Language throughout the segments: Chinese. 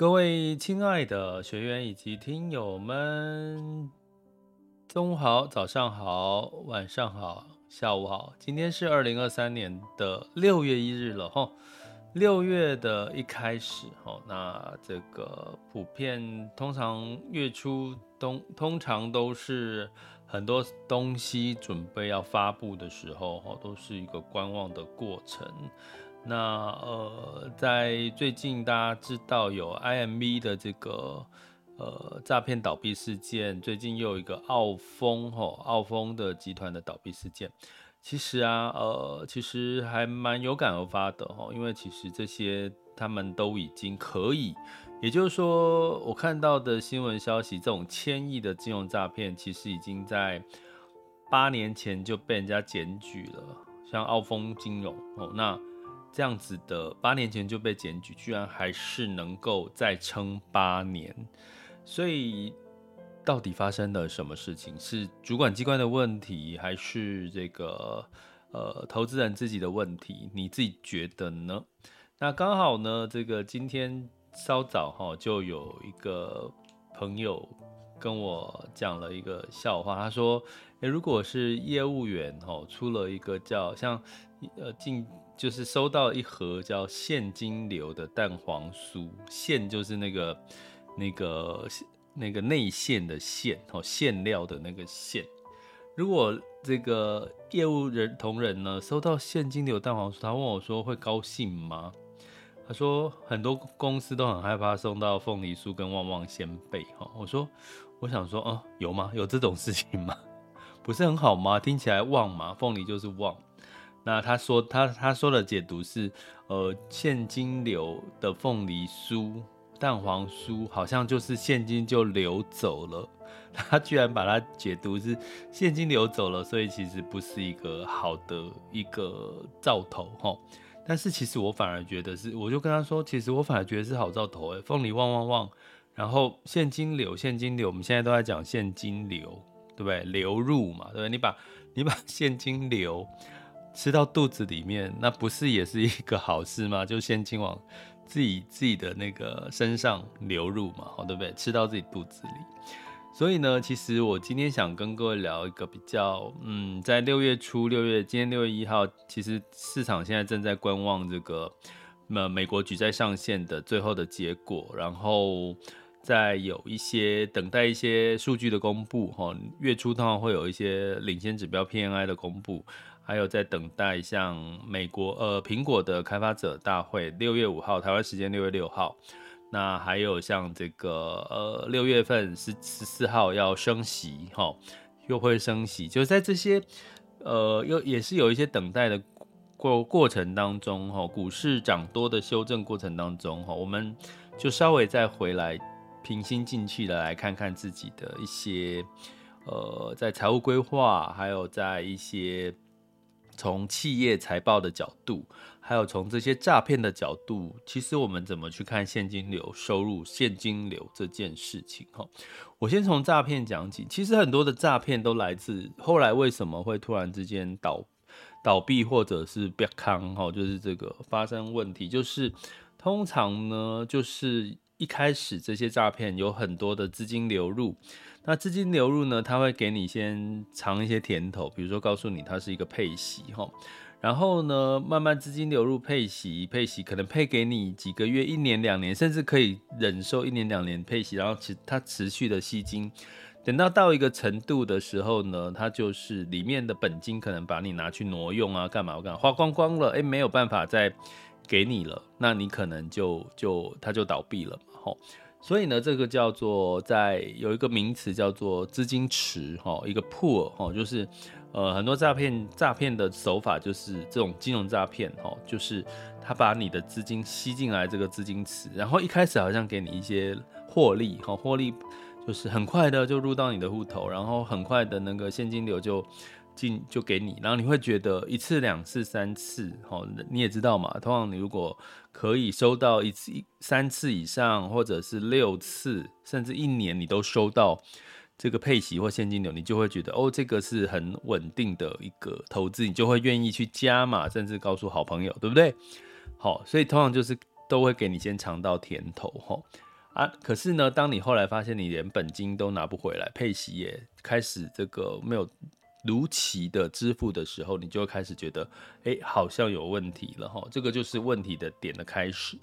各位亲爱的学员以及听友们，中午好，早上好，晚上好，下午好。今天是二零二三年的六月一日了哈，六月的一开始哈，那这个普遍通常月初通通常都是很多东西准备要发布的时候哈，都是一个观望的过程。那呃，在最近大家知道有 IMV 的这个呃诈骗倒闭事件，最近又有一个澳丰吼澳丰的集团的倒闭事件。其实啊，呃，其实还蛮有感而发的吼，因为其实这些他们都已经可以，也就是说，我看到的新闻消息，这种千亿的金融诈骗，其实已经在八年前就被人家检举了，像澳丰金融哦，那。这样子的八年前就被检举，居然还是能够再撑八年，所以到底发生了什么事情？是主管机关的问题，还是这个呃投资人自己的问题？你自己觉得呢？那刚好呢，这个今天稍早哈就有一个朋友跟我讲了一个笑话，他说：诶，如果是业务员哈出了一个叫像呃进。就是收到一盒叫现金流的蛋黄酥，馅就是那个那个那个内馅的馅哦，馅料的那个馅。如果这个业务人同仁呢收到现金流蛋黄酥，他问我说会高兴吗？他说很多公司都很害怕送到凤梨酥跟旺旺仙贝哈。我说我想说哦，有吗？有这种事情吗？不是很好吗？听起来旺嘛，凤梨就是旺。那他说他他说的解读是，呃，现金流的凤梨酥、蛋黄酥好像就是现金就流走了。他居然把它解读是现金流走了，所以其实不是一个好的一个兆头哈。但是其实我反而觉得是，我就跟他说，其实我反而觉得是好兆头哎，凤梨旺旺旺，然后现金流现金流，我们现在都在讲现金流，对不对？流入嘛，对不对？你把你把现金流。吃到肚子里面，那不是也是一个好事吗？就现金往自己自己的那个身上流入嘛，好，对不对？吃到自己肚子里。所以呢，其实我今天想跟各位聊一个比较，嗯，在六月初，六月今天六月一号，其实市场现在正在观望这个，呃，美国举债上限的最后的结果，然后再有一些等待一些数据的公布，哈，月初通常会有一些领先指标 PNI 的公布。还有在等待像美国呃苹果的开发者大会，六月五号台湾时间六月六号，那还有像这个呃六月份十十四号要升息哈，又会升息，就是在这些呃又也是有一些等待的过过程当中哈，股市涨多的修正过程当中哈，我们就稍微再回来平心静气的来看看自己的一些呃在财务规划，还有在一些。从企业财报的角度，还有从这些诈骗的角度，其实我们怎么去看现金流收入、现金流这件事情？哈，我先从诈骗讲起。其实很多的诈骗都来自后来为什么会突然之间倒倒闭，或者是 become，康哈，就是这个发生问题，就是通常呢，就是一开始这些诈骗有很多的资金流入。那资金流入呢，他会给你先尝一些甜头，比如说告诉你它是一个配息哈，然后呢，慢慢资金流入配息，配息可能配给你几个月、一年、两年，甚至可以忍受一年、两年配息，然后其它持续的吸金，等到到一个程度的时候呢，它就是里面的本金可能把你拿去挪用啊，干嘛干嘛，花光光了，哎，没有办法再给你了，那你可能就就它就倒闭了嘛，吼。所以呢，这个叫做在有一个名词叫做资金池哈，一个 pool 哈，就是呃，很多诈骗诈骗的手法就是这种金融诈骗，哈，就是他把你的资金吸进来这个资金池，然后一开始好像给你一些获利，哈，获利就是很快的就入到你的户头，然后很快的那个现金流就进就给你，然后你会觉得一次、两次、三次，好，你也知道嘛，通常你如果可以收到一次、三次以上，或者是六次，甚至一年你都收到。这个配息或现金流，你就会觉得哦，这个是很稳定的一个投资，你就会愿意去加码，甚至告诉好朋友，对不对？好，所以通常就是都会给你先尝到甜头，哈啊。可是呢，当你后来发现你连本金都拿不回来，配息也开始这个没有如期的支付的时候，你就会开始觉得，哎，好像有问题了，哈。这个就是问题的点的开始。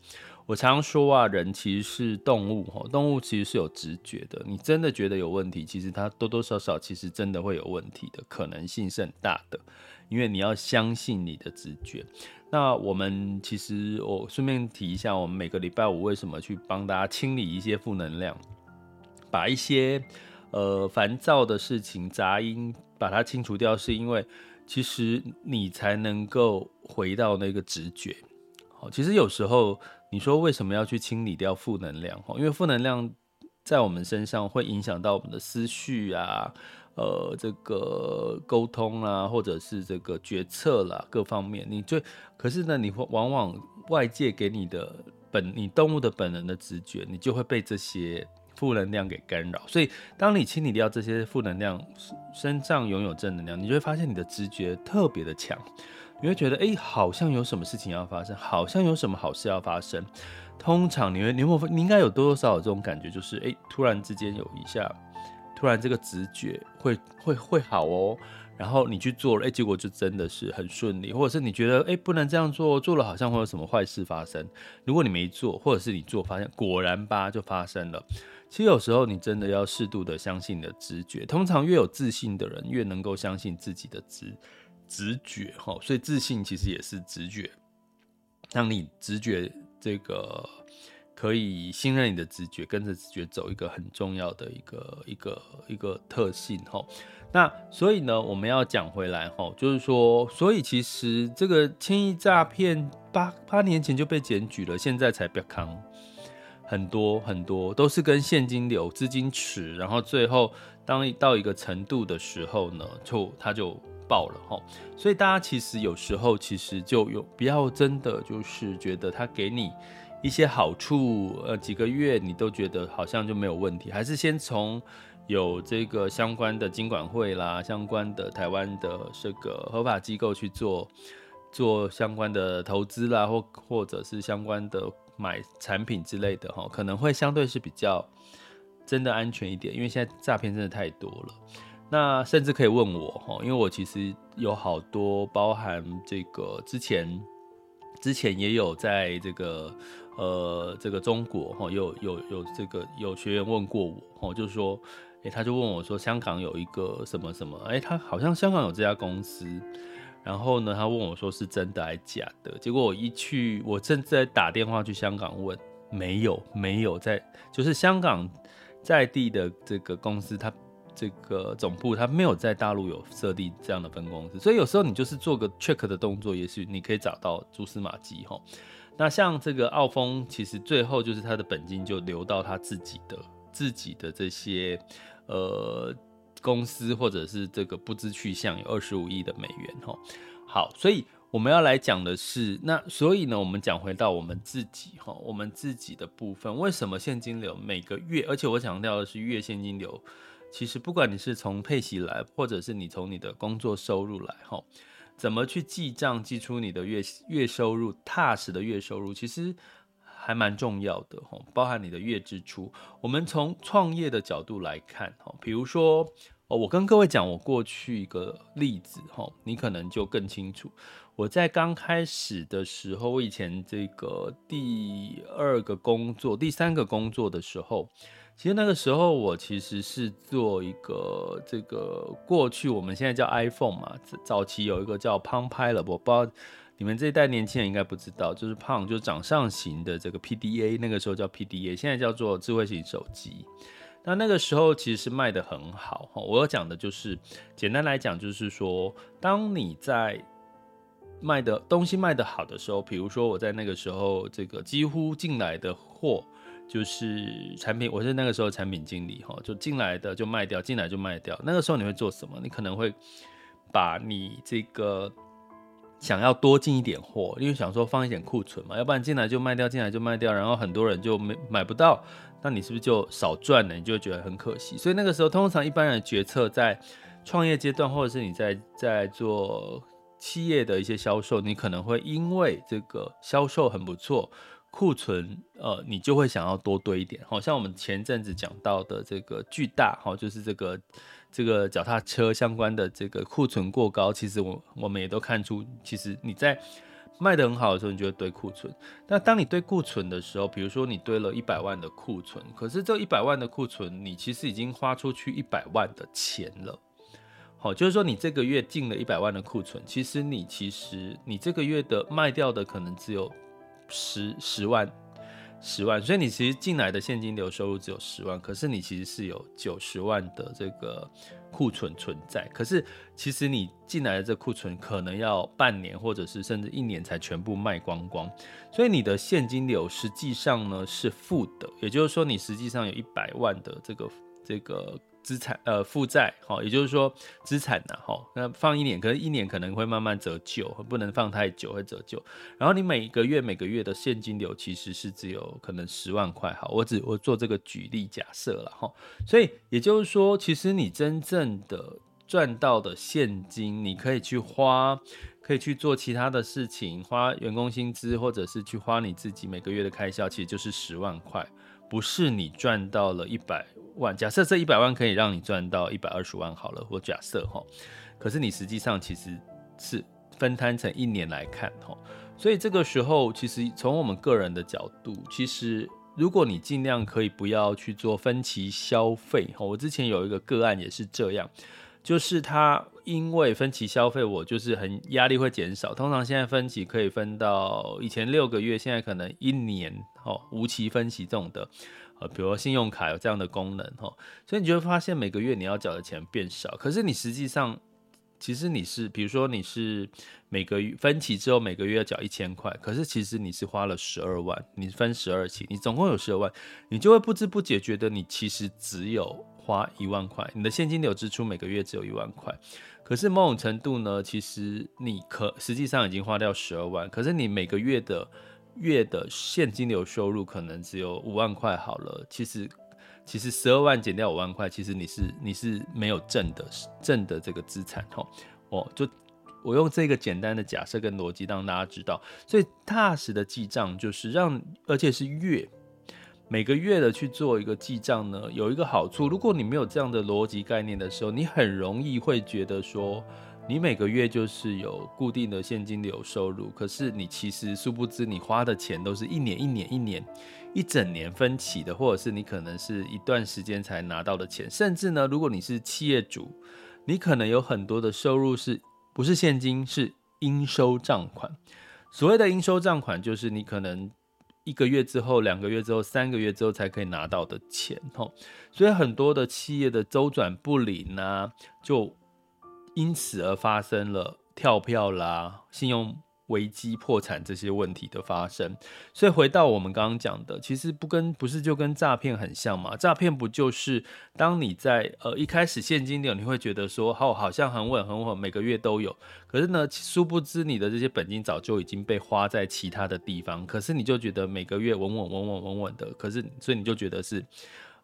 我常说啊，人其实是动物哈，动物其实是有直觉的。你真的觉得有问题，其实它多多少少其实真的会有问题的可能性是很大的，因为你要相信你的直觉。那我们其实我顺便提一下，我们每个礼拜五为什么去帮大家清理一些负能量，把一些呃烦躁的事情、杂音把它清除掉，是因为其实你才能够回到那个直觉。好，其实有时候。你说为什么要去清理掉负能量？因为负能量在我们身上会影响到我们的思绪啊，呃，这个沟通啊，或者是这个决策啦，各方面。你最可是呢，你会往往外界给你的本，你动物的本能的直觉，你就会被这些负能量给干扰。所以，当你清理掉这些负能量，身上拥有正能量，你就会发现你的直觉特别的强。你会觉得，哎、好像有什么事情要发生，好像有什么好事要发生。通常你会，你会，你应该有多多少少这种感觉，就是，哎、突然之间有一下，突然这个直觉会会会好哦，然后你去做了，哎、结果就真的是很顺利，或者是你觉得，哎、不能这样做，做了好像会有什么坏事发生。如果你没做，或者是你做，发现果然吧，就发生了。其实有时候你真的要适度的相信你的直觉。通常越有自信的人，越能够相信自己的直。直觉哈，所以自信其实也是直觉。当你直觉这个可以信任你的直觉，跟着直觉走，一个很重要的一个一个一个特性哈。那所以呢，我们要讲回来哈，就是说，所以其实这个轻易诈骗八八年前就被检举了，现在才被扛，很多很多都是跟现金流、资金池，然后最后当到一个程度的时候呢，就它就。爆了哈，所以大家其实有时候其实就有不要真的就是觉得他给你一些好处，呃，几个月你都觉得好像就没有问题，还是先从有这个相关的金管会啦，相关的台湾的这个合法机构去做做相关的投资啦，或或者是相关的买产品之类的哈，可能会相对是比较真的安全一点，因为现在诈骗真的太多了。那甚至可以问我哈，因为我其实有好多包含这个之前，之前也有在这个呃这个中国哈，有有有这个有学员问过我哈，就说，诶，他就问我说，香港有一个什么什么，诶，他好像香港有这家公司，然后呢，他问我说是真的还是假的？结果我一去，我正在打电话去香港问，没有没有在，就是香港在地的这个公司，他。这个总部它没有在大陆有设立这样的分公司，所以有时候你就是做个 check 的动作，也许你可以找到蛛丝马迹哈。那像这个澳丰，其实最后就是他的本金就流到他自己的自己的这些呃公司，或者是这个不知去向，有二十五亿的美元哈。好，所以我们要来讲的是，那所以呢，我们讲回到我们自己哈，我们自己的部分，为什么现金流每个月，而且我强调的是月现金流。其实不管你是从配息来，或者是你从你的工作收入来，哈，怎么去记账，记出你的月月收入，踏实的月收入，其实还蛮重要的，包含你的月支出。我们从创业的角度来看，哈，比如说，哦，我跟各位讲我过去一个例子，哈，你可能就更清楚。我在刚开始的时候，我以前这个第二个工作、第三个工作的时候。其实那个时候，我其实是做一个这个过去我们现在叫 iPhone 嘛，早期有一个叫 Palm Pilot，我不知道你们这一代年轻人应该不知道，就是胖就是掌上型的这个 PDA，那个时候叫 PDA，现在叫做智慧型手机。那那个时候其实是卖得很好哈。我要讲的就是，简单来讲就是说，当你在卖的东西卖得好的时候，比如说我在那个时候，这个几乎进来的货就是产品，我是那个时候产品经理哈，就进来的就卖掉，进来就卖掉。那个时候你会做什么？你可能会把你这个。想要多进一点货，因为想说放一点库存嘛，要不然进来就卖掉，进来就卖掉，然后很多人就没买不到，那你是不是就少赚了？你就会觉得很可惜。所以那个时候，通常一般人决策在创业阶段，或者是你在在做企业的一些销售，你可能会因为这个销售很不错，库存呃，你就会想要多堆一点。好像我们前阵子讲到的这个巨大，好，就是这个。这个脚踏车相关的这个库存过高，其实我我们也都看出，其实你在卖得很好的时候，你就会堆库存。那当你堆库存的时候，比如说你堆了一百万的库存，可是这一百万的库存，你其实已经花出去一百万的钱了。好，就是说你这个月进了一百万的库存，其实你其实你这个月的卖掉的可能只有十十万。十万，所以你其实进来的现金流收入只有十万，可是你其实是有九十万的这个库存存在。可是其实你进来的这库存可能要半年或者是甚至一年才全部卖光光，所以你的现金流实际上呢是负的，也就是说你实际上有一百万的这个这个。资产呃负债好，也就是说资产呐哈，那放一年，可能一年可能会慢慢折旧，不能放太久会折旧。然后你每一个月每个月的现金流其实是只有可能十万块，哈，我只我做这个举例假设了哈。所以也就是说，其实你真正的赚到的现金，你可以去花，可以去做其他的事情，花员工薪资，或者是去花你自己每个月的开销，其实就是十万块，不是你赚到了一百万，假设这一百万可以让你赚到一百二十万好了，我假设哈，可是你实际上其实是分摊成一年来看哈，所以这个时候其实从我们个人的角度，其实如果你尽量可以不要去做分期消费哈，我之前有一个个案也是这样，就是他因为分期消费，我就是很压力会减少，通常现在分期可以分到以前六个月，现在可能一年哦，无期分期这种的。呃，比如说信用卡有这样的功能哈，所以你就会发现每个月你要缴的钱变少，可是你实际上，其实你是，比如说你是每个月分期之后每个月要缴一千块，可是其实你是花了十二万，你分十二期，你总共有十二万，你就会不知不觉觉得你其实只有花一万块，你的现金流支出每个月只有一万块，可是某种程度呢，其实你可实际上已经花掉十二万，可是你每个月的。月的现金流收入可能只有五万块好了，其实其实十二万减掉五万块，其实你是你是没有挣的挣的这个资产哦，我就我用这个简单的假设跟逻辑让大家知道，所以踏实的记账就是让，而且是月每个月的去做一个记账呢，有一个好处，如果你没有这样的逻辑概念的时候，你很容易会觉得说。你每个月就是有固定的现金流收入，可是你其实殊不知，你花的钱都是一年一年一年一整年分期的，或者是你可能是一段时间才拿到的钱。甚至呢，如果你是企业主，你可能有很多的收入是不是现金，是应收账款。所谓的应收账款，就是你可能一个月之后、两个月之后、三个月之后才可以拿到的钱。吼，所以很多的企业的周转不灵啊，就。因此而发生了跳票啦、信用危机、破产这些问题的发生。所以回到我们刚刚讲的，其实不跟不是就跟诈骗很像吗？诈骗不就是当你在呃一开始现金流，你会觉得说好好像很稳很稳，每个月都有。可是呢，殊不知你的这些本金早就已经被花在其他的地方。可是你就觉得每个月稳稳稳稳稳稳的，可是所以你就觉得是。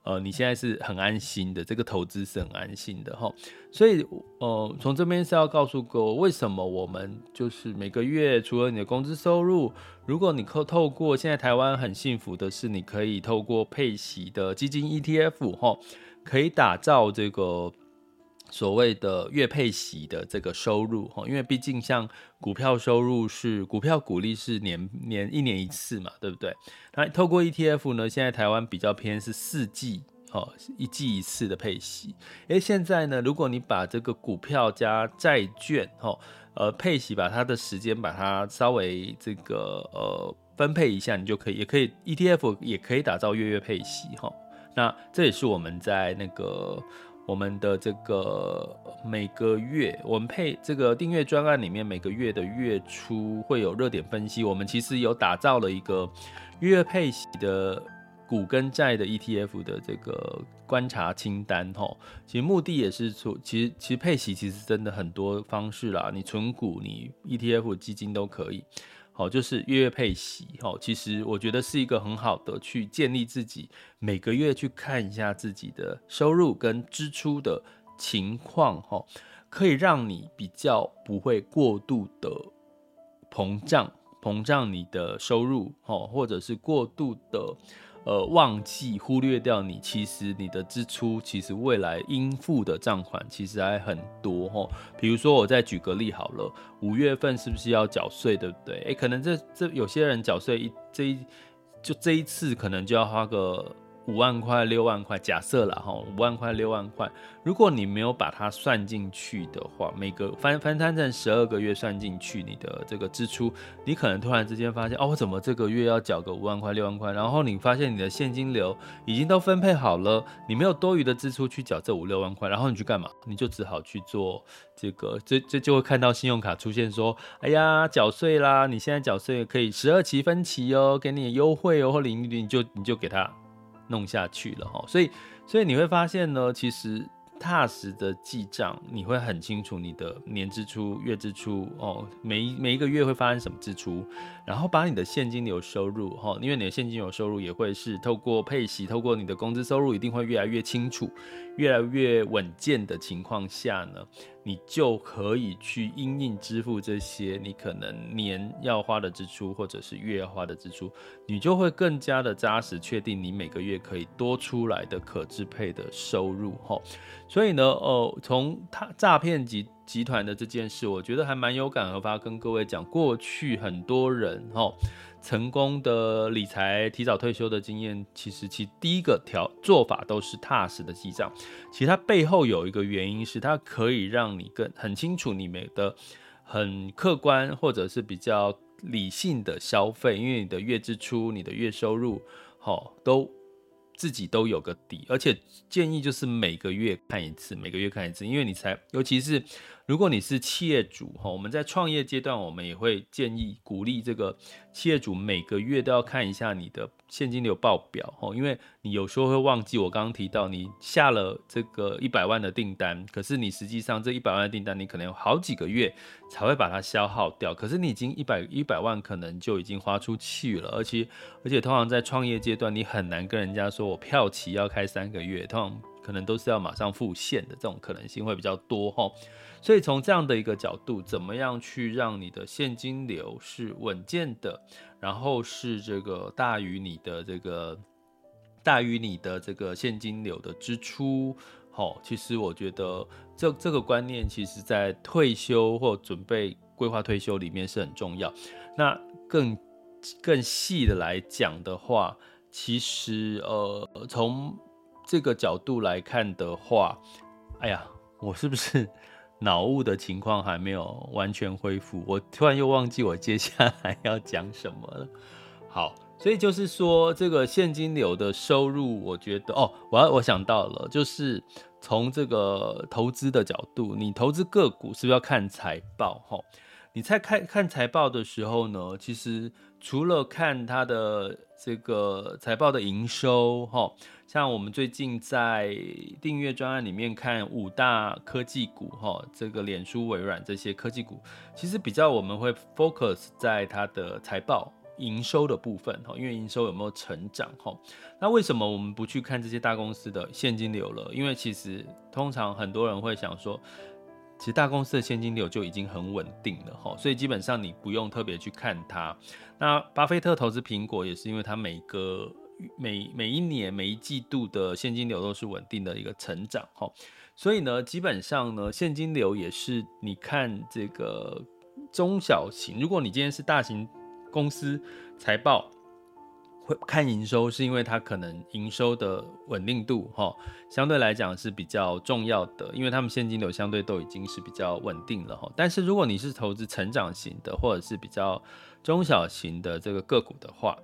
呃，你现在是很安心的，这个投资是很安心的哈，所以呃，从这边是要告诉各位，为什么我们就是每个月除了你的工资收入，如果你透透过现在台湾很幸福的是，你可以透过配息的基金 ETF 哈，可以打造这个。所谓的月配息的这个收入哈，因为毕竟像股票收入是股票股利是年年一年一次嘛，对不对？那透过 ETF 呢，现在台湾比较偏是四季哦，一季一次的配息。诶，现在呢，如果你把这个股票加债券哈，呃，配息把它的时间把它稍微这个呃分配一下，你就可以，也可以 ETF 也可以打造月月配息哈。那这也是我们在那个我们的这个每个月，我们配这个订阅专案里面，每个月的月初会有热点分析。我们其实有打造了一个月配息的股跟债的 ETF 的这个观察清单，吼，其实目的也是说，其实其实配息其实真的很多方式啦，你存股、你 ETF 基金都可以。好，就是月月配息，好，其实我觉得是一个很好的去建立自己每个月去看一下自己的收入跟支出的情况，哈，可以让你比较不会过度的膨胀，膨胀你的收入，哈，或者是过度的。呃，忘记忽略掉你，其实你的支出，其实未来应付的账款其实还很多哈。比如说，我再举个例好了，五月份是不是要缴税，对不对？诶、欸，可能这这有些人缴税一这一就这一次可能就要花个。五万块、六万块，假设了哈，五万块、六万块，如果你没有把它算进去的话，每个翻翻摊成十二个月算进去你的这个支出，你可能突然之间发现，哦，我怎么这个月要缴个五万块、六万块？然后你发现你的现金流已经都分配好了，你没有多余的支出去缴这五六万块，然后你去干嘛？你就只好去做这个，这这就会看到信用卡出现说，哎呀，缴税啦，你现在缴税可以十二期分期哦，给你优惠哦，或零利率，你就你就给他。弄下去了哈，所以所以你会发现呢，其实踏实的记账，你会很清楚你的年支出、月支出哦，每一每一个月会发生什么支出，然后把你的现金流收入哈，因为你的现金流收入也会是透过配息，透过你的工资收入，一定会越来越清楚、越来越稳健的情况下呢。你就可以去因应支付这些你可能年要花的支出，或者是月要花的支出，你就会更加的扎实，确定你每个月可以多出来的可支配的收入。吼，所以呢，哦，从他诈骗集集团的这件事，我觉得还蛮有感而发，跟各位讲，过去很多人，吼。成功的理财、提早退休的经验，其实其第一个条做法都是踏实的记账。其实它背后有一个原因是，它可以让你更很清楚你们的很客观或者是比较理性的消费，因为你的月支出、你的月收入，好都。自己都有个底，而且建议就是每个月看一次，每个月看一次，因为你才，尤其是如果你是企业主哈，我们在创业阶段，我们也会建议鼓励这个企业主每个月都要看一下你的现金流报表哈，因为你有时候会忘记，我刚刚提到你下了这个一百万的订单，可是你实际上这一百万的订单，你可能有好几个月才会把它消耗掉，可是你已经一百一百万可能就已经花出去了，而且而且通常在创业阶段，你很难跟人家说。我票期要开三个月，通常可能都是要马上付现的，这种可能性会比较多哈。所以从这样的一个角度，怎么样去让你的现金流是稳健的，然后是这个大于你的这个大于你的这个现金流的支出？好，其实我觉得这这个观念，其实在退休或准备规划退休里面是很重要。那更更细的来讲的话。其实，呃，从这个角度来看的话，哎呀，我是不是脑雾的情况还没有完全恢复？我突然又忘记我接下来要讲什么了。好，所以就是说，这个现金流的收入，我觉得，哦，我我想到了，就是从这个投资的角度，你投资个股是不是要看财报？哈，你在看看财报的时候呢，其实除了看它的。这个财报的营收，哈，像我们最近在订阅专案里面看五大科技股，哈，这个脸书、微软这些科技股，其实比较我们会 focus 在它的财报营收的部分，哈，因为营收有没有成长，哈，那为什么我们不去看这些大公司的现金流了？因为其实通常很多人会想说。其实大公司的现金流就已经很稳定了哈，所以基本上你不用特别去看它。那巴菲特投资苹果也是因为它每个每每一年每一季度的现金流都是稳定的一个成长哈，所以呢，基本上呢，现金流也是你看这个中小型，如果你今天是大型公司财报。会看营收，是因为它可能营收的稳定度，哈，相对来讲是比较重要的，因为他们现金流相对都已经是比较稳定了，哈。但是如果你是投资成长型的，或者是比较中小型的这个个股的话，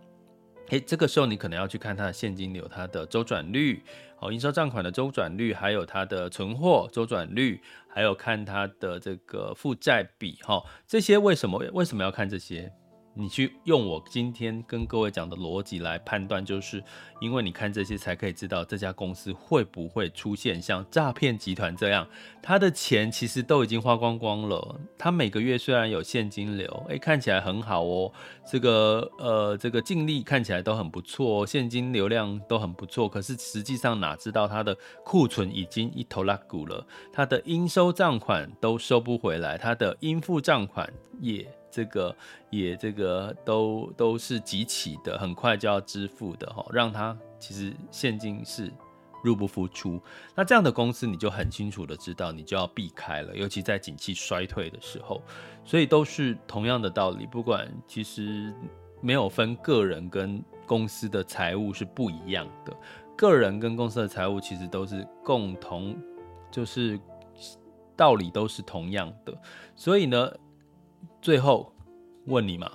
诶，这个时候你可能要去看它的现金流、它的周转率，哦，应收账款的周转率，还有它的存货周转率，还有看它的这个负债比，哈，这些为什么为什么要看这些？你去用我今天跟各位讲的逻辑来判断，就是因为你看这些才可以知道这家公司会不会出现像诈骗集团这样，他的钱其实都已经花光光了。他每个月虽然有现金流，诶、看起来很好哦，这个呃这个净利看起来都很不错，现金流量都很不错，可是实际上哪知道他的库存已经一头拉骨了，他的应收账款都收不回来，他的应付账款也。这个也这个都都是集齐的，很快就要支付的哈，让他其实现金是入不敷出。那这样的公司你就很清楚的知道，你就要避开了，尤其在景气衰退的时候。所以都是同样的道理，不管其实没有分个人跟公司的财务是不一样的，个人跟公司的财务其实都是共同，就是道理都是同样的。所以呢。最后问你嘛，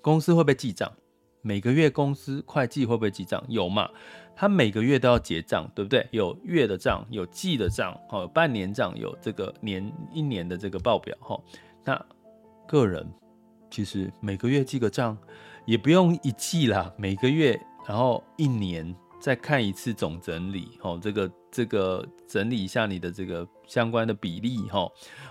公司会不会记账？每个月公司会计会不会记账？有嘛？他每个月都要结账，对不对？有月的账，有季的账，哦，半年账，有这个年一年的这个报表，哈。那个人其实每个月记个账，也不用一季啦，每个月，然后一年再看一次总整理，哦，这个这个整理一下你的这个相关的比例，哈。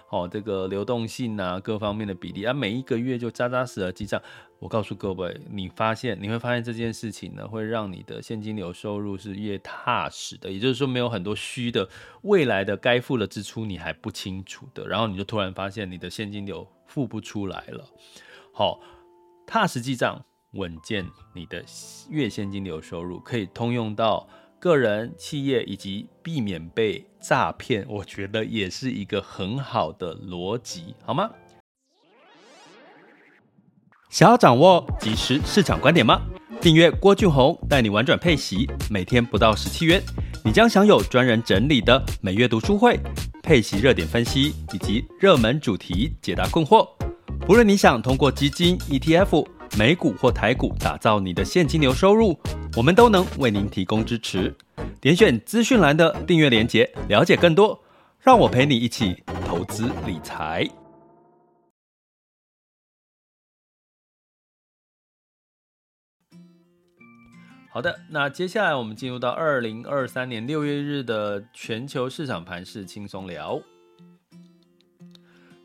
好，这个流动性啊，各方面的比例啊，每一个月就扎扎实实记账。我告诉各位，你发现你会发现这件事情呢，会让你的现金流收入是越踏实的。也就是说，没有很多虚的，未来的该付的支出你还不清楚的，然后你就突然发现你的现金流付不出来了。好，踏实记账，稳健你的月现金流收入，可以通用到。个人、企业以及避免被诈骗，我觉得也是一个很好的逻辑，好吗？想要掌握即时市场观点吗？订阅郭俊宏带你玩转配息，每天不到十七元，你将享有专人整理的每月读书会、配息热点分析以及热门主题解答困惑。不论你想通过基金、ETF。美股或台股，打造你的现金流收入，我们都能为您提供支持。点选资讯栏的订阅连接，了解更多。让我陪你一起投资理财。好的，那接下来我们进入到二零二三年六月日的全球市场盘势轻松聊。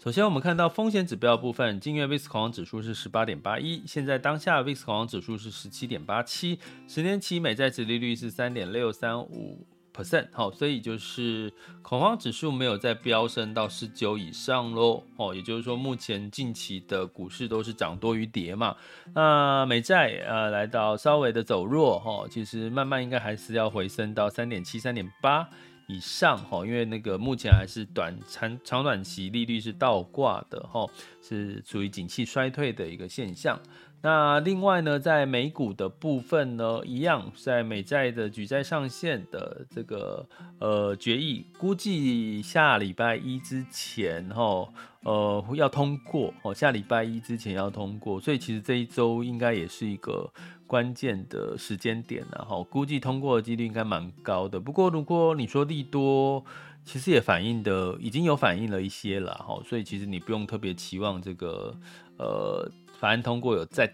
首先，我们看到风险指标部分，今月 VIX 恐慌指数是十八点八一，现在当下 VIX 恐慌指数是十七点八七，十年期美债殖利率是三点六三五 percent，好，所以就是恐慌指数没有再飙升到十九以上喽，哦，也就是说目前近期的股市都是涨多于跌嘛，那美债呃来到稍微的走弱，哈，其实慢慢应该还是要回升到三点七、三点八。以上哈，因为那个目前还是短长长短期利率是倒挂的哈，是属于景气衰退的一个现象。那另外呢，在美股的部分呢，一样在美债的举债上限的这个呃决议，估计下礼拜一之前哈，呃要通过哦，下礼拜一之前要通过，所以其实这一周应该也是一个关键的时间点，然后估计通过的几率应该蛮高的。不过如果你说利多，其实也反映的已经有反映了一些了哈，所以其实你不用特别期望这个呃。法案通过有再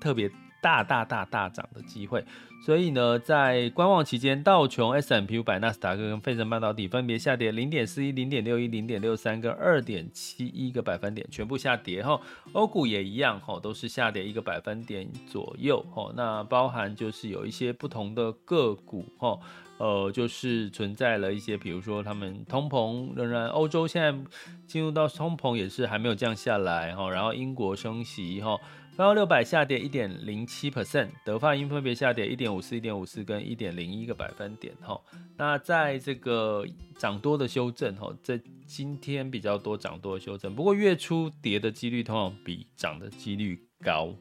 特别大大大大涨的机会，所以呢，在观望期间，道琼、s m p 五百、纳斯达克跟费城半导体分别下跌零点四一、零点六一、零点六三跟二点七一个百分点，全部下跌哈。欧股也一样哈，都是下跌一个百分点左右哈。那包含就是有一些不同的个股哈。呃，就是存在了一些，比如说他们通膨仍然，欧洲现在进入到通膨也是还没有降下来哈，然后英国升息哈，标普六百下跌一点零七 percent，德法英分别下跌一点五四、一点五四跟一点零一个百分点哈。那在这个涨多的修正哈，在今天比较多涨多的修正，不过月初跌的几率通常比涨的几率高。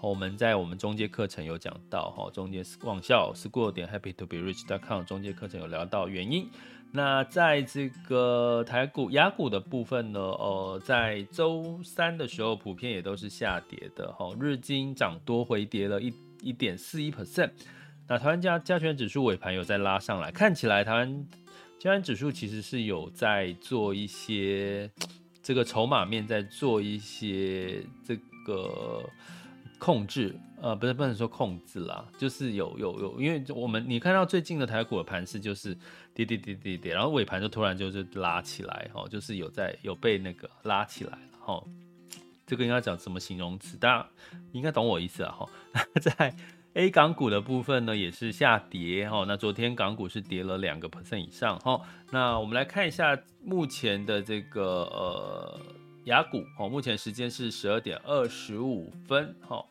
我们在我们中阶课程有讲到哈，中阶网校 school 点 happy to be rich dot com 中阶课程有聊到原因。那在这个台股、雅股的部分呢，呃，在周三的时候普遍也都是下跌的哈，日经涨多回跌了一一点四一 percent。那台湾加加权指数尾盘有在拉上来，看起来台湾加权指数其实是有在做一些这个筹码面，在做一些这个控制，呃，不是不能说控制啦，就是有有有，因为我们你看到最近的台股的盘势就是跌跌跌跌跌，然后尾盘就突然就是拉起来，哈，就是有在有被那个拉起来，哈，这个应该讲什么形容词？大家应该懂我意思啊，哈，在。A 港股的部分呢，也是下跌哈。那昨天港股是跌了两个 percent 以上哈。那我们来看一下目前的这个呃雅股哦，目前时间是十二点二十五分哈。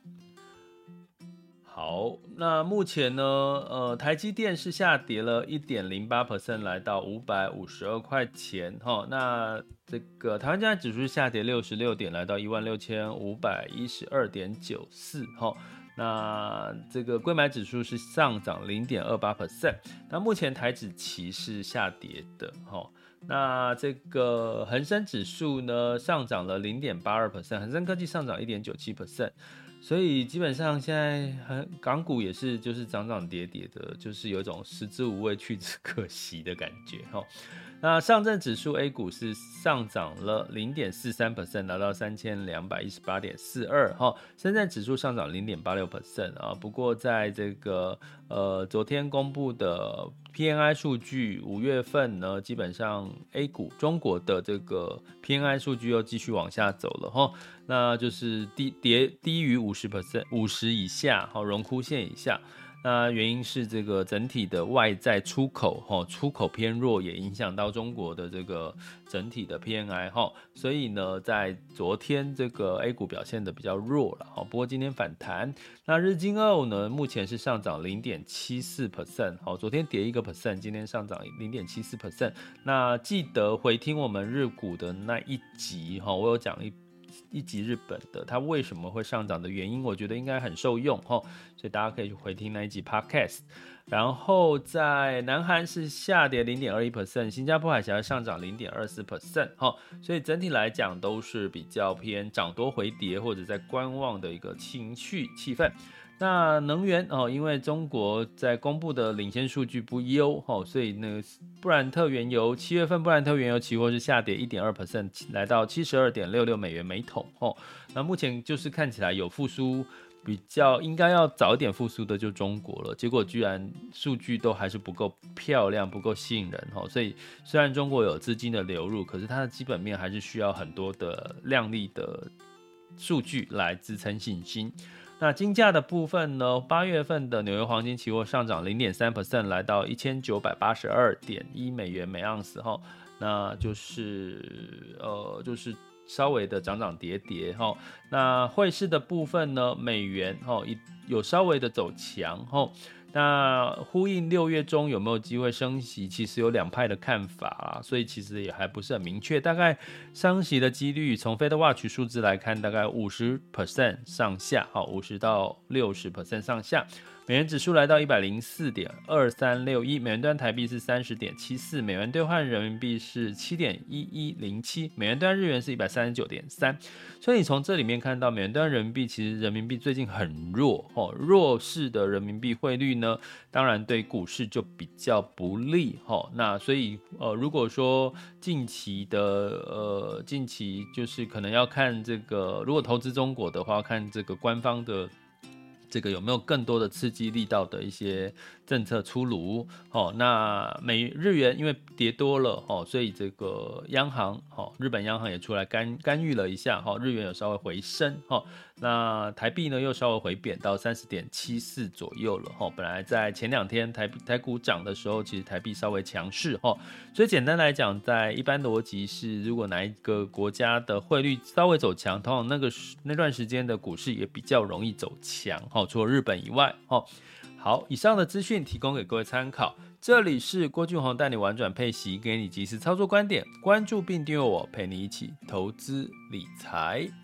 好，那目前呢，呃，台积电是下跌了一点零八 percent，来到五百五十二块钱哈。那这个台湾加权指数下跌六十六点，来到一万六千五百一十二点九四哈。那这个柜买指数是上涨零点二八 percent，那目前台指期是下跌的哈。那这个恒生指数呢，上涨了零点八二 percent，恒生科技上涨一点九七 percent，所以基本上现在港股也是就是涨涨跌跌的，就是有一种食之无味去之可惜的感觉哈。那上证指数 A 股是上涨了零点四三 percent，达到三千两百一十八点四二哈。深圳指数上涨零点八六 percent 啊。不过在这个呃昨天公布的 PNI 数据，五月份呢，基本上 A 股中国的这个 PNI 数据又继续往下走了哈。那就是低跌低于五十 percent，五十以下哈，荣枯线以下。那原因是这个整体的外在出口哈，出口偏弱，也影响到中国的这个整体的 PMI 哈，所以呢，在昨天这个 A 股表现的比较弱了哈，不过今天反弹。那日经二呢，目前是上涨零点七四 percent，好，昨天跌一个 percent，今天上涨零点七四 percent。那记得回听我们日股的那一集哈，我有讲一。一集日本的它为什么会上涨的原因，我觉得应该很受用哈，所以大家可以去回听那一集 podcast。然后在南韩是下跌零点二一 percent，新加坡海峡上涨零点二四 percent 哈，所以整体来讲都是比较偏涨多回跌或者在观望的一个情绪气氛。那能源哦，因为中国在公布的领先数据不优哦，所以那个布兰特原油七月份布兰特原油期货是下跌一点二 percent，来到七十二点六六美元每桶哦。那目前就是看起来有复苏，比较应该要早一点复苏的就中国了，结果居然数据都还是不够漂亮，不够吸引人哦。所以虽然中国有资金的流入，可是它的基本面还是需要很多的亮丽的数据来支撑信心。那金价的部分呢？八月份的纽约黄金期货上涨零点三 percent，来到一千九百八十二点一美元每盎司哈。那就是呃，就是稍微的涨涨跌跌哈。那汇市的部分呢？美元哈有稍微的走强哈。那呼应六月中有没有机会升息？其实有两派的看法啊，所以其实也还不是很明确。大概升息的几率，从飞的 watch 数字来看，大概五十 percent 上下，好，五十到六十 percent 上下。美元指数来到一百零四点二三六一，美元兑台币是三十点七四，美元兑换人民币是七点一一零七，美元兑日元是一百三十九点三。所以你从这里面看到，美元兑人民币其实人民币最近很弱哦，弱势的人民币汇率呢，当然对股市就比较不利哦。那所以呃，如果说近期的呃近期就是可能要看这个，如果投资中国的话，看这个官方的。这个有没有更多的刺激力道的一些政策出炉？哦，那美日元因为跌多了哦，所以这个央行哦，日本央行也出来干干预了一下哈，日元有稍微回升哈。那台币呢又稍微回贬到三十点七四左右了哈。本来在前两天台台股涨的时候，其实台币稍微强势哈。所以简单来讲，在一般逻辑是，如果哪一个国家的汇率稍微走强，通常那个时那段时间的股市也比较容易走强哈。除了日本以外哦。好，以上的资讯提供给各位参考。这里是郭俊宏带你玩转配息，给你及时操作观点。关注并订阅我，陪你一起投资理财。